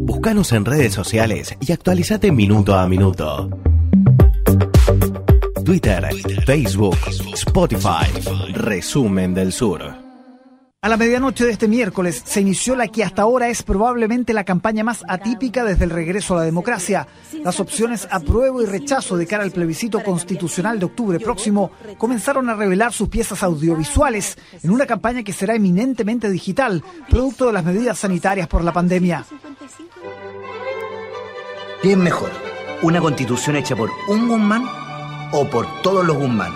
Búscanos en redes sociales y actualizate minuto a minuto. Twitter, Facebook, Spotify, Resumen del Sur. A la medianoche de este miércoles se inició la que hasta ahora es probablemente la campaña más atípica desde el regreso a la democracia. Las opciones apruebo y rechazo de cara al plebiscito constitucional de octubre próximo comenzaron a revelar sus piezas audiovisuales en una campaña que será eminentemente digital, producto de las medidas sanitarias por la pandemia. ¿Qué es mejor? ¿Una constitución hecha por un Guzmán o por todos los Guzmán?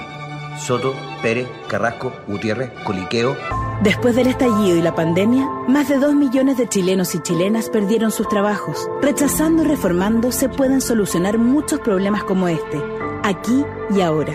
Soto, Pérez, Carrasco, Gutiérrez, Coliqueo. Después del estallido y la pandemia, más de dos millones de chilenos y chilenas perdieron sus trabajos. Rechazando y reformando se pueden solucionar muchos problemas como este, aquí y ahora.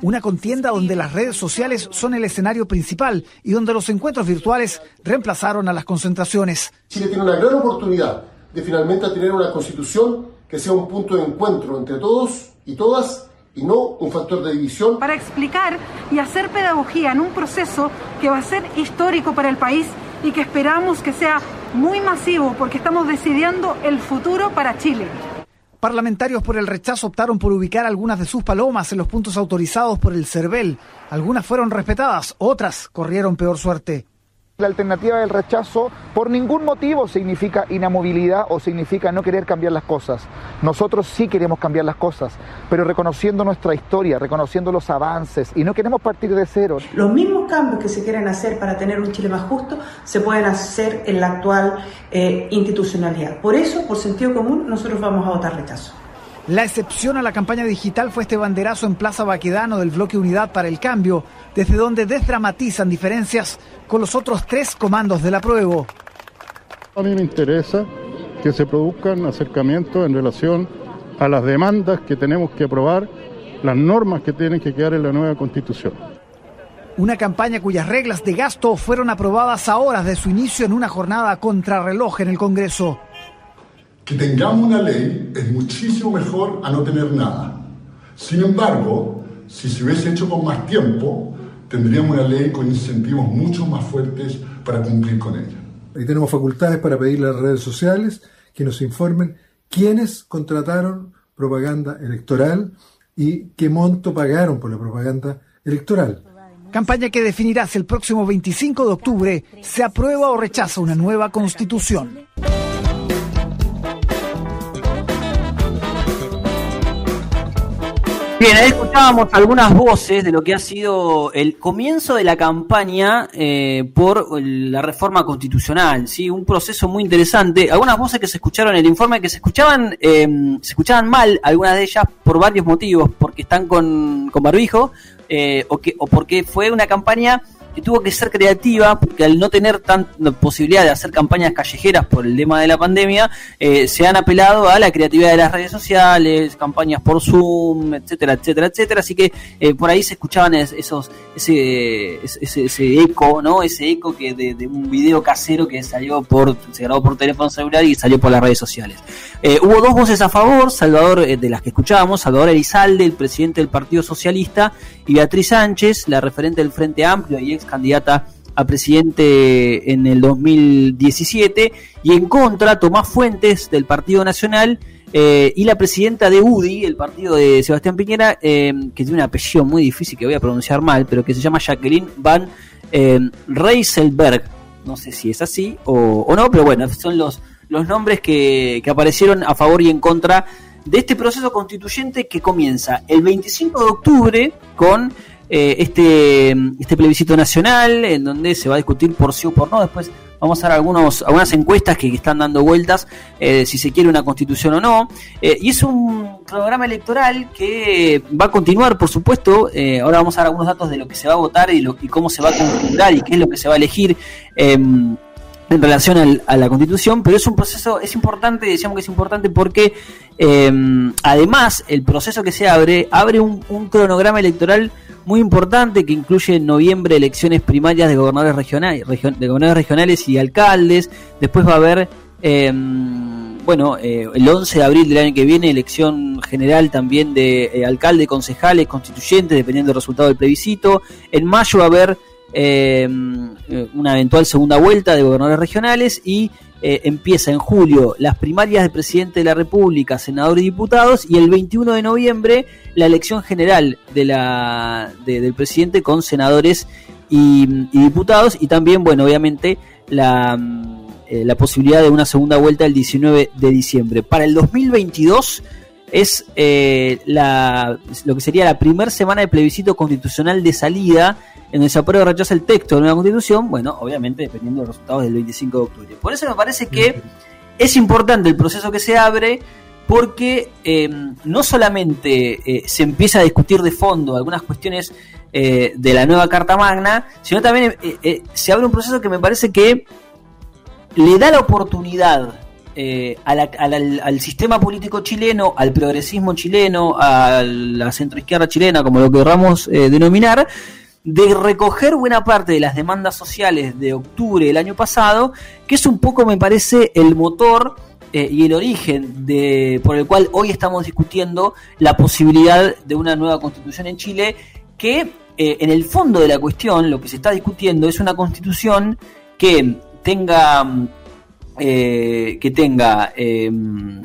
Una contienda donde las redes sociales son el escenario principal y donde los encuentros virtuales reemplazaron a las concentraciones. Chile tiene una gran oportunidad de finalmente tener una constitución que sea un punto de encuentro entre todos y todas y no un factor de división. Para explicar y hacer pedagogía en un proceso que va a ser histórico para el país y que esperamos que sea muy masivo porque estamos decidiendo el futuro para Chile. Parlamentarios por el rechazo optaron por ubicar algunas de sus palomas en los puntos autorizados por el CERVEL. Algunas fueron respetadas, otras corrieron peor suerte. La alternativa del rechazo por ningún motivo significa inamovilidad o significa no querer cambiar las cosas. Nosotros sí queremos cambiar las cosas, pero reconociendo nuestra historia, reconociendo los avances y no queremos partir de cero. Los mismos cambios que se quieren hacer para tener un Chile más justo se pueden hacer en la actual eh, institucionalidad. Por eso, por sentido común, nosotros vamos a votar rechazo. La excepción a la campaña digital fue este banderazo en Plaza Baquedano del bloque Unidad para el Cambio, desde donde desdramatizan diferencias con los otros tres comandos del apruebo. A mí me interesa que se produzcan acercamientos en relación a las demandas que tenemos que aprobar, las normas que tienen que quedar en la nueva constitución. Una campaña cuyas reglas de gasto fueron aprobadas a horas de su inicio en una jornada contrarreloj en el Congreso. Que tengamos una ley es muchísimo mejor a no tener nada. Sin embargo, si se hubiese hecho con más tiempo, tendríamos una ley con incentivos mucho más fuertes para cumplir con ella. Ahí tenemos facultades para pedirle a las redes sociales que nos informen quiénes contrataron propaganda electoral y qué monto pagaron por la propaganda electoral. Campaña que definirá si el próximo 25 de octubre se aprueba o rechaza una nueva constitución. Bien, ahí escuchábamos algunas voces de lo que ha sido el comienzo de la campaña eh, por la reforma constitucional, sí, un proceso muy interesante. Algunas voces que se escucharon en el informe que se escuchaban, eh, se escuchaban mal, algunas de ellas por varios motivos, porque están con, con barbijo eh, o que o porque fue una campaña tuvo que ser creativa, porque al no tener tanta posibilidad de hacer campañas callejeras por el tema de la pandemia, eh, se han apelado a la creatividad de las redes sociales, campañas por Zoom, etcétera, etcétera, etcétera. Así que eh, por ahí se escuchaban esos, ese, ese, eco, ¿no? Ese eco que de, un video casero que salió por, se grabó por teléfono celular y salió por las redes sociales. Eh, hubo dos voces a favor, Salvador, de las que escuchábamos, Salvador Elizalde, el presidente del Partido Socialista, y Beatriz Sánchez, la referente del Frente Amplio y ex candidata a presidente en el 2017, y en contra Tomás Fuentes del Partido Nacional eh, y la presidenta de UDI, el partido de Sebastián Piñera, eh, que tiene un apellido muy difícil que voy a pronunciar mal, pero que se llama Jacqueline Van eh, Reiselberg. No sé si es así o, no, pero bueno, son los, los nombres que, que aparecieron a favor y en contra de este proceso constituyente que comienza el 25 de octubre con eh, este, este plebiscito nacional en donde se va a discutir por sí o por no. Después vamos a ver algunos, algunas encuestas que, están dando vueltas eh, si se quiere una constitución o no. Eh, y es un programa electoral que va a continuar, por supuesto. ahora vamos a ver algunos datos de lo que se va a votar y, lo, y cómo se va a configurar y qué es lo que se va a elegir. En relación a la constitución, pero es un proceso, es importante, decíamos que es importante porque em, además el proceso que se abre, abre un, cronograma electoral muy importante que incluye en noviembre elecciones primarias de gobernadores regionales, de gobernadores regionales y alcaldes. Después va a haber, em, bueno, eh, el 11 de abril del año que viene elección general también de eh, alcalde, concejales, constituyentes, dependiendo del resultado del plebiscito. En mayo va a haber eh, una eventual segunda vuelta de gobernadores regionales y eh, empieza en julio las primarias de presidente de la República, senadores y diputados, y el 21 de noviembre la elección general de la, del presidente con senadores y, diputados, y también, bueno, obviamente la, eh, la posibilidad de una segunda vuelta el 19 de diciembre. Para el 2022 es eh, la, lo que sería la primera semana de plebiscito constitucional de salida en el se aprueba o rechaza el texto de la nueva constitución, bueno, obviamente dependiendo de los resultados del 25 de octubre. Por eso me parece que es importante el proceso que se abre porque eh, no solamente eh, se empieza a discutir de fondo algunas cuestiones eh, de la nueva Carta Magna, sino también se abre un proceso que me parece que le da la oportunidad al, sistema político chileno, al progresismo chileno, a la centroizquierda chilena, como lo querramos denominar, de recoger buena parte de las demandas sociales de octubre del año pasado, que es un poco, me parece, el motor eh, y el origen de, por el cual hoy estamos discutiendo la posibilidad de una nueva constitución en Chile, que eh, en el fondo de la cuestión lo que se está discutiendo es una constitución que tenga... Eh, que tenga,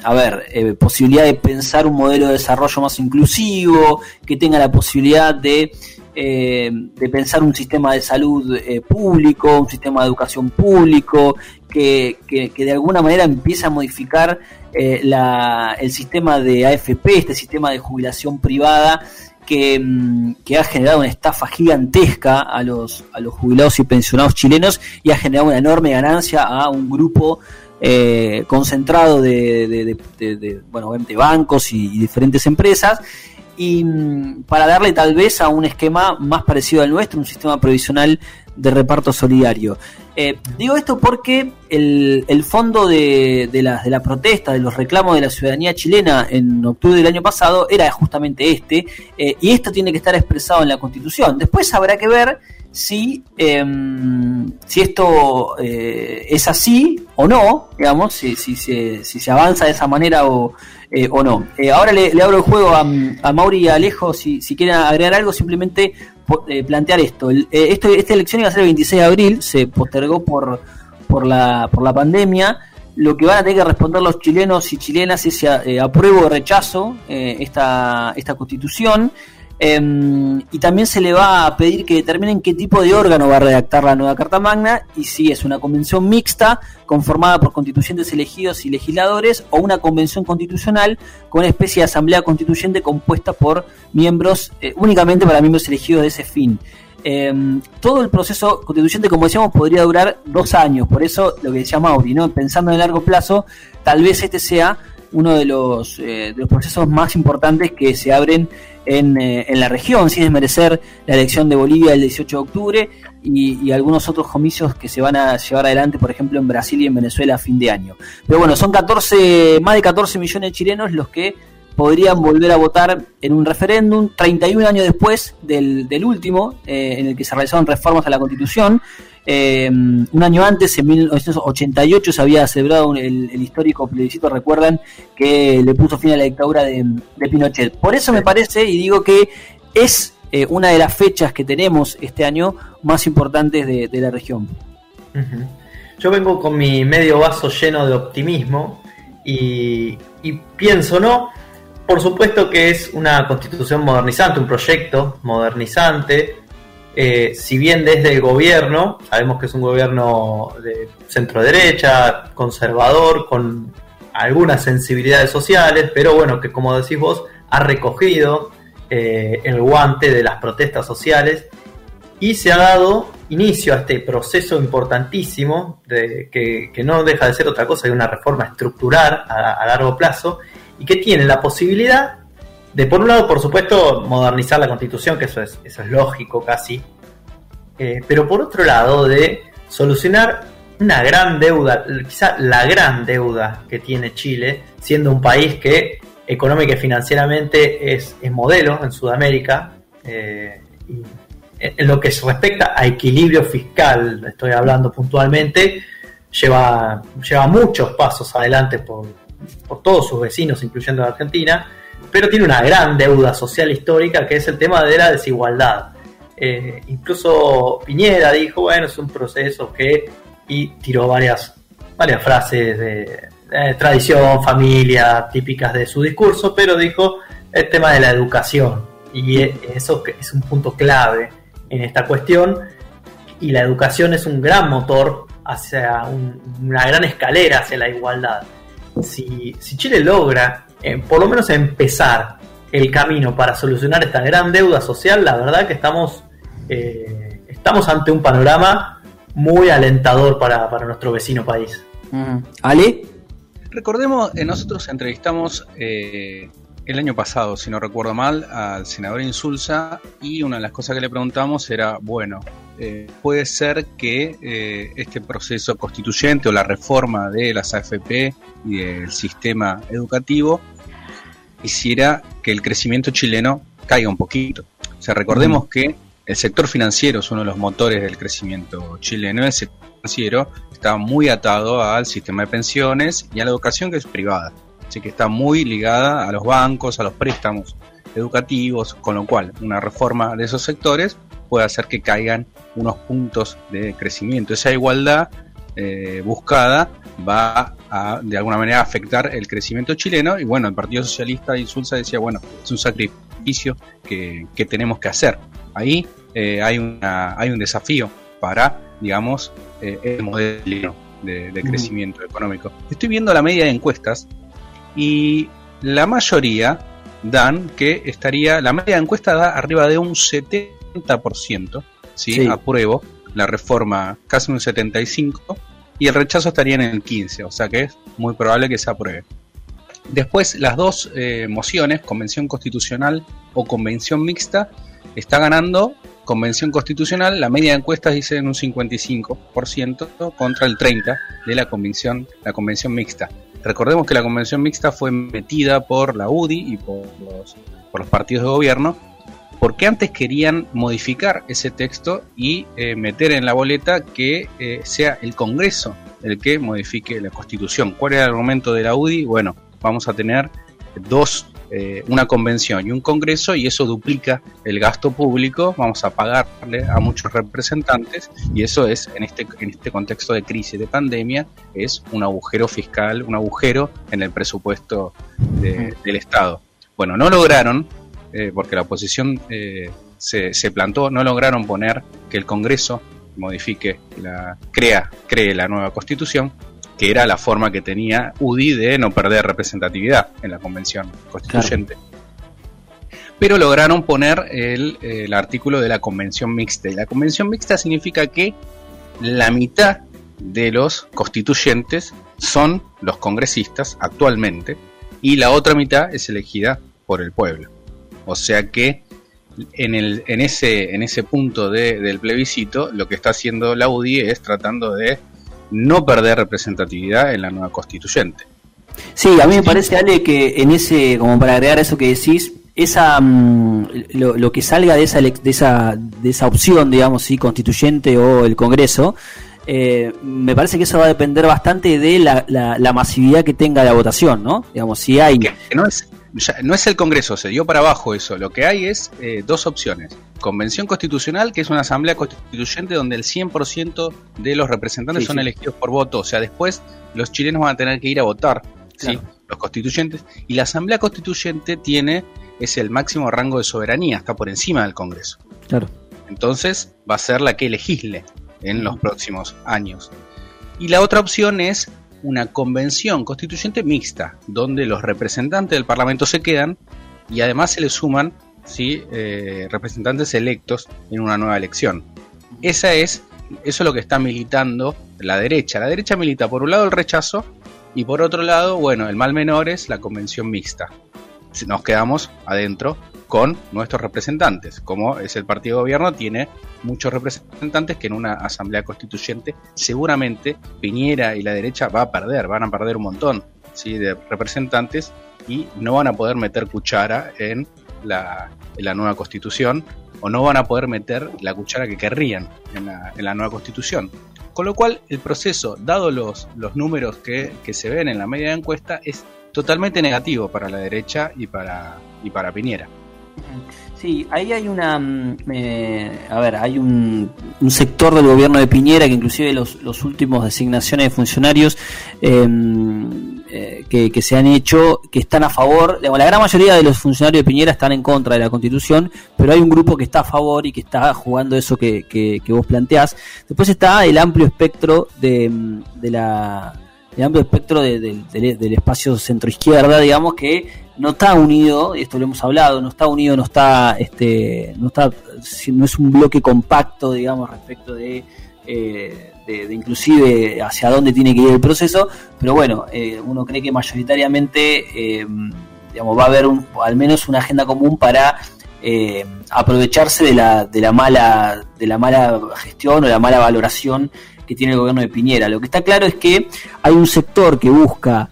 a ver, posibilidad de pensar un modelo de desarrollo más inclusivo, que tenga la posibilidad de eh, de pensar un sistema de salud eh, público, un sistema de educación público, que, de alguna manera empieza a modificar eh, el sistema de AFP, este sistema de jubilación privada, mm, que, ha generado una estafa gigantesca a los, a los jubilados y pensionados chilenos y ha generado una enorme ganancia a un grupo concentrado de, bueno, de bancos y diferentes empresas y mm, para darle tal vez a un esquema más parecido al nuestro, un sistema previsional de reparto solidario. Eh, digo esto porque el, el fondo de, de, la, de la protesta, de los reclamos de la ciudadanía chilena en octubre del año pasado era justamente este, eh, y esto tiene que estar expresado en la Constitución. Después habrá que ver si, em, si esto eh, es así o no, digamos, si, si, si, si se avanza de esa manera o, eh, o no. Eh, ahora le, abro el juego a, a Mauri y a Alejo si, si quieren agregar algo, simplemente eh, plantear esto. esto. Esta elección iba a ser el 26 de abril, se postergó por, por, la, por la pandemia. Lo que van a tener que responder los chilenos y chilenas es si apruebo o rechazo esta, esta constitución. Em, y también se le va a pedir que determinen qué tipo de órgano va a redactar la nueva Carta Magna y si es una convención mixta conformada por constituyentes elegidos y legisladores o una convención constitucional con una especie de asamblea constituyente compuesta por miembros eh, únicamente para miembros elegidos de ese fin. Em, todo el proceso constituyente, como decíamos, podría durar dos años, por eso lo que decía Mauri, ¿no? pensando en el largo plazo, tal vez este sea uno de los, eh, de los procesos más importantes que se abren en, eh, en, la región, sin desmerecer la elección de Bolivia el 18 de octubre y, algunos otros comicios que se van a llevar adelante, por ejemplo, en Brasil y en Venezuela a fin de año. Pero bueno, son 14, más de 14 millones de chilenos los que podrían volver a votar en un referéndum 31 años después del, del último, eh, en el que se realizaron reformas a la Constitución. Eh, un año antes, en 1988, se había celebrado el, histórico plebiscito, recuerdan, que le puso fin a la dictadura de, Pinochet. Por eso me parece, y digo que es eh, una de las fechas que tenemos este año más importantes de, la región. Yo vengo con mi medio vaso lleno de optimismo y pienso, ¿no? Por supuesto que es una constitución modernizante, un proyecto modernizante, eh, si bien desde el gobierno, sabemos que es un gobierno de centro derecha, conservador, con algunas sensibilidades sociales, pero bueno, que como decís vos, ha recogido eh, el guante de las protestas sociales y se ha dado inicio a este proceso importantísimo de, que, no deja de ser otra cosa que una reforma estructural a largo plazo y que tiene la posibilidad de por un lado, por supuesto, modernizar la constitución, que eso es, eso es lógico casi, eh, pero por otro lado, de solucionar una gran deuda, quizá la gran deuda que tiene Chile, siendo un país que económica y financieramente es, modelo en Sudamérica, eh, en lo que respecta a equilibrio fiscal, estoy hablando puntualmente, lleva, lleva muchos pasos adelante por, por todos sus vecinos, incluyendo a Argentina, pero tiene una gran deuda social histórica que es el tema de la desigualdad. Eh, incluso Piñera dijo, bueno, es un proceso que, y tiró varias varias frases de tradición, familia, típicas de su discurso, pero dijo el tema de la educación. Y eso es un punto clave en esta cuestión. Y la educación es un gran motor hacia una gran escalera hacia la igualdad. Si, Chile logra, eh, por lo menos empezar el camino para solucionar esta gran deuda social, la verdad que estamos, eh, estamos ante un panorama muy alentador para, nuestro vecino país. ¿Ale? Recordemos, eh, nosotros entrevistamos el año pasado, si no recuerdo mal, al senador Insulza y una de las cosas que le preguntamos era, bueno, eh, puede ser que eh, este proceso constituyente o la reforma de las AFP y del sistema educativo hiciera que el crecimiento chileno caiga un poquito. O sea, recordemos que el sector financiero es uno de los motores del crecimiento chileno. El sector financiero está muy atado al sistema de pensiones y a la educación que es privada. Así que está muy ligada a los bancos, a los préstamos educativos, con lo cual una reforma de esos sectores puede hacer que caigan unos puntos de crecimiento. Esa igualdad eh, buscada va a de alguna manera afectar el crecimiento chileno y bueno, el Partido Socialista de Insulza decía, bueno, es un sacrificio que, tenemos que hacer. Ahí eh, hay, una, hay un desafío para, digamos, eh, el modelo de, crecimiento económico. Estoy viendo la media de encuestas y la mayoría dan que estaría, la media de encuesta da arriba de un 70%, ¿sí? apruebo la reforma casi un 75% y el rechazo estaría en el 15%, o sea que es muy probable que se apruebe. Después las dos eh, mociones, convención constitucional o convención mixta, está ganando convención constitucional, la media de encuestas dice en un 55% contra el 30% de la convención, la convención mixta. Recordemos que la convención mixta fue metida por la UDI y por los, por los partidos de gobierno porque antes querían modificar ese texto y eh, meter en la boleta que eh, sea el Congreso el que modifique la Constitución. ¿Cuál era el argumento de la UDI? Bueno, vamos a tener dos eh, una convención y un congreso y eso duplica el gasto público, vamos a pagarle a muchos representantes y eso es en este, en este contexto de crisis, de pandemia, es un agujero fiscal, un agujero en el presupuesto del Estado. Bueno, no lograron, eh, porque la oposición eh, se, se plantó, no lograron poner que el Congreso modifique, la, crea, cree la nueva constitución, que era la forma que tenía UDI de no perder representatividad en la convención constituyente. Pero lograron poner el, artículo de la convención mixta. Y la convención mixta significa que la mitad de los constituyentes son los congresistas actualmente y la otra mitad es elegida por el pueblo. O sea que en, el, en, ese, en ese punto del plebiscito lo que está haciendo la UDI es tratando de no perder representatividad en la nueva constituyente. Sí, a mí me parece, Ale, que en ese, como para agregar eso que decís, esa mm, lo, que salga de esa, de esa de esa opción, digamos, sí, constituyente o el Congreso, eh, me parece que eso va a depender bastante de la, la, masividad que tenga la votación, ¿no? Digamos, si hay... no es, no es el Congreso, se dio para abajo eso. Lo que hay es eh, dos opciones. Convención Constitucional, que es una asamblea constituyente donde el 100% de los representantes son elegidos por voto. O sea, después los chilenos van a tener que ir a votar, ¿sí? los constituyentes. Y la asamblea constituyente tiene, es el máximo rango de soberanía, está por encima del Congreso. Claro. Entonces va a ser la que legisle en los próximos años. Y la otra opción es una convención constituyente mixta, donde los representantes del Parlamento se quedan y además se le suman ¿sí? Eh, representantes electos en una nueva elección. Esa es, eso es lo que está militando la derecha. La derecha milita por un lado el rechazo y por otro lado, bueno, el mal menor es la convención mixta. Nos quedamos adentro con nuestros representantes. Como es el partido de gobierno, tiene muchos representantes que en una asamblea constituyente seguramente Piñera y la derecha va a perder, van a perder un montón ¿sí? de representantes y no van a poder meter cuchara en la, nueva constitución o no van a poder meter la cuchara que querrían en la, nueva constitución. Con lo cual el proceso, dado los, los números que, que se ven en la media encuesta, es totalmente negativo para la derecha y para, y para Piñera. Sí, ahí hay una, mm, eh, a ver, hay un, sector del gobierno de Piñera que inclusive los, los últimos designaciones de funcionarios em, eh, que, que, se han hecho, que están a favor, digamos, la gran mayoría de los funcionarios de Piñera están en contra de la constitución, pero hay un grupo que está a favor y que está jugando eso que, que, vos planteás. Después está el amplio espectro de, de la el amplio espectro de, de, de, del espacio centro-izquierda, digamos, que no está unido, y esto lo hemos hablado, no está unido, no está, este, no está, no es un bloque compacto, digamos, respecto de, eh, de, de, inclusive hacia dónde tiene que ir el proceso, pero bueno, eh, uno cree que mayoritariamente, eh, digamos, va a haber un, al menos una agenda común para aprovecharse de la, de la mala, de la mala gestión o la mala valoración que tiene el gobierno de Piñera. Lo que está claro es que hay un sector que busca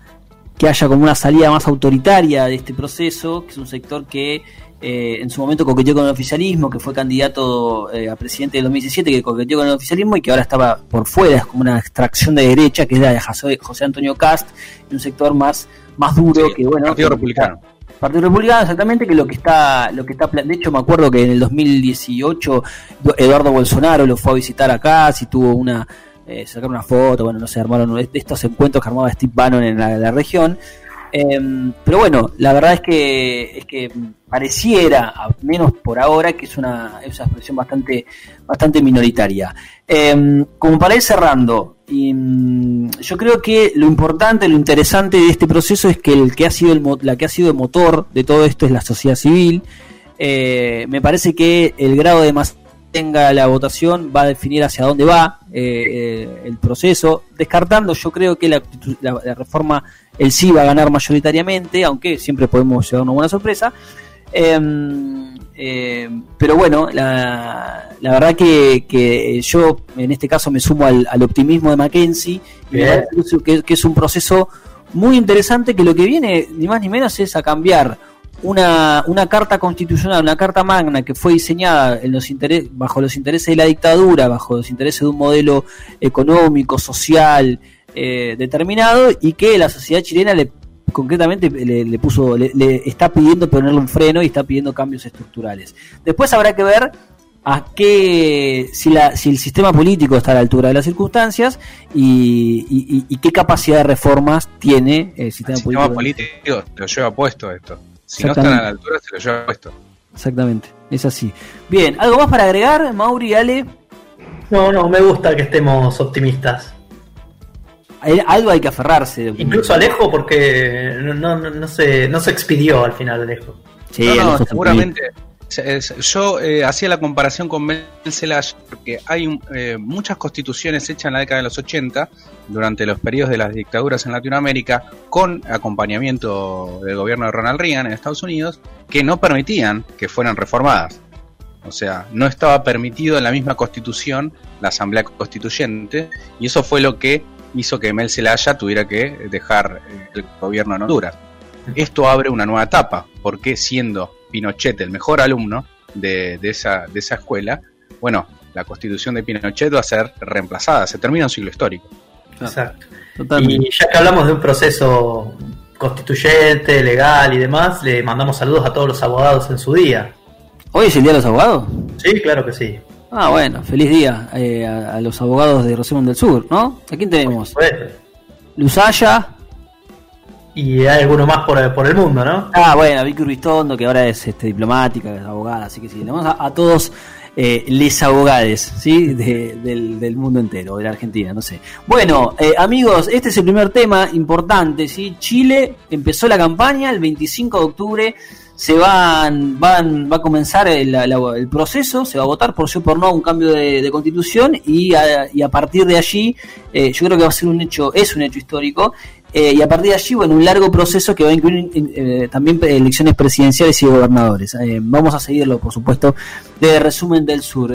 que haya como una salida más autoritaria de este proceso, que es un sector que eh, en su momento coqueteó con el oficialismo, que fue candidato eh, a presidente del 2017, que coqueteó con el oficialismo y que ahora estaba por fuera, es como una extracción de derecha, que es la de José, Antonio Cast, un sector más, más duro sí, que, bueno... Partido Republicano. Partido Republicano, exactamente, que lo que está, lo que está, de hecho me acuerdo que en el 2018 Eduardo Bolsonaro lo fue a visitar acá, si tuvo una, eh, sacaron una foto, bueno, no sé, armaron estos encuentros que armaba Steve Bannon en la, región. Eh, pero bueno, la verdad es que, es que pareciera, al menos por ahora, que es una, es expresión bastante, bastante minoritaria. Eh, como para ir cerrando, yo creo que lo importante, lo interesante de este proceso es que el que ha sido el, la que ha sido el motor de todo esto es la sociedad civil. Eh, me parece que el grado de más tenga la votación va a definir hacia dónde va eh, eh, el proceso, descartando yo creo que la, la, la, reforma el sí va a ganar mayoritariamente, aunque siempre podemos llevar una buena sorpresa. Eh, pero bueno, la, la verdad que, que, yo en este caso me sumo al, al optimismo de Mackenzie, y que, que es un proceso muy interesante que lo que viene ni más ni menos es a cambiar una, una carta constitucional, una carta magna que fue diseñada en los bajo los intereses de la dictadura, bajo los intereses de un modelo económico, social eh, determinado y que la sociedad chilena le concretamente le, le puso le, le, está pidiendo ponerle un freno y está pidiendo cambios estructurales. Después habrá que ver a qué si, la, si el sistema político está a la altura de las circunstancias y, y, y qué capacidad de reformas tiene el sistema, el sistema político. político lo lleva puesto esto. Si no están a la altura, se lo lleva puesto. Exactamente, es así. Bien, ¿algo más para agregar, Mauri, Ale? No, no, me gusta que estemos optimistas. Algo hay que aferrarse. Incluso Alejo, porque no, no, no, se, no se expidió al final Alejo. Sí, no, no, seguramente. Yo eh, hacía la comparación con Mel Zelaya porque hay eh, muchas constituciones hechas en la década de los 80, durante los periodos de las dictaduras en Latinoamérica, con acompañamiento del gobierno de Ronald Reagan en Estados Unidos, que no permitían que fueran reformadas. O sea, no estaba permitido en la misma constitución la asamblea constituyente, y eso fue lo que hizo que Mel Zelaya tuviera que dejar eh, el gobierno en Honduras. Esto abre una nueva etapa, porque siendo Pinochet el mejor alumno de, de, esa, de esa escuela, bueno, la constitución de Pinochet va a ser reemplazada, se termina un siglo histórico. Exacto. Totalmente. Y ya que hablamos de un proceso constituyente, legal y demás, le mandamos saludos a todos los abogados en su día. ¿Hoy es el Día de los Abogados? Sí, claro que sí. Ah, bueno, feliz día eh, a, a, los abogados de Rosemont del Sur, ¿no? ¿A quién tenemos? Luzaya, y hay alguno más por, por el mundo, ¿no? Ah, bueno, Vicky Ruistondo, que ahora es este, diplomática, es abogada, así que sí, le vamos a, a todos eh, les abogades, ¿sí? De, del, del, mundo entero, de la Argentina, no sé. Bueno, eh, amigos, este es el primer tema importante, ¿sí? Chile empezó la campaña el 25 de octubre, se van, van, va a comenzar el, la, el proceso, se va a votar por sí o por no un cambio de, constitución y a, partir de allí, eh, yo creo que va a ser un hecho, es un hecho histórico, eh, y a partir de allí, bueno, un largo proceso que va a incluir eh, también elecciones presidenciales y gobernadores. Vamos a seguirlo, por supuesto, de resumen del sur.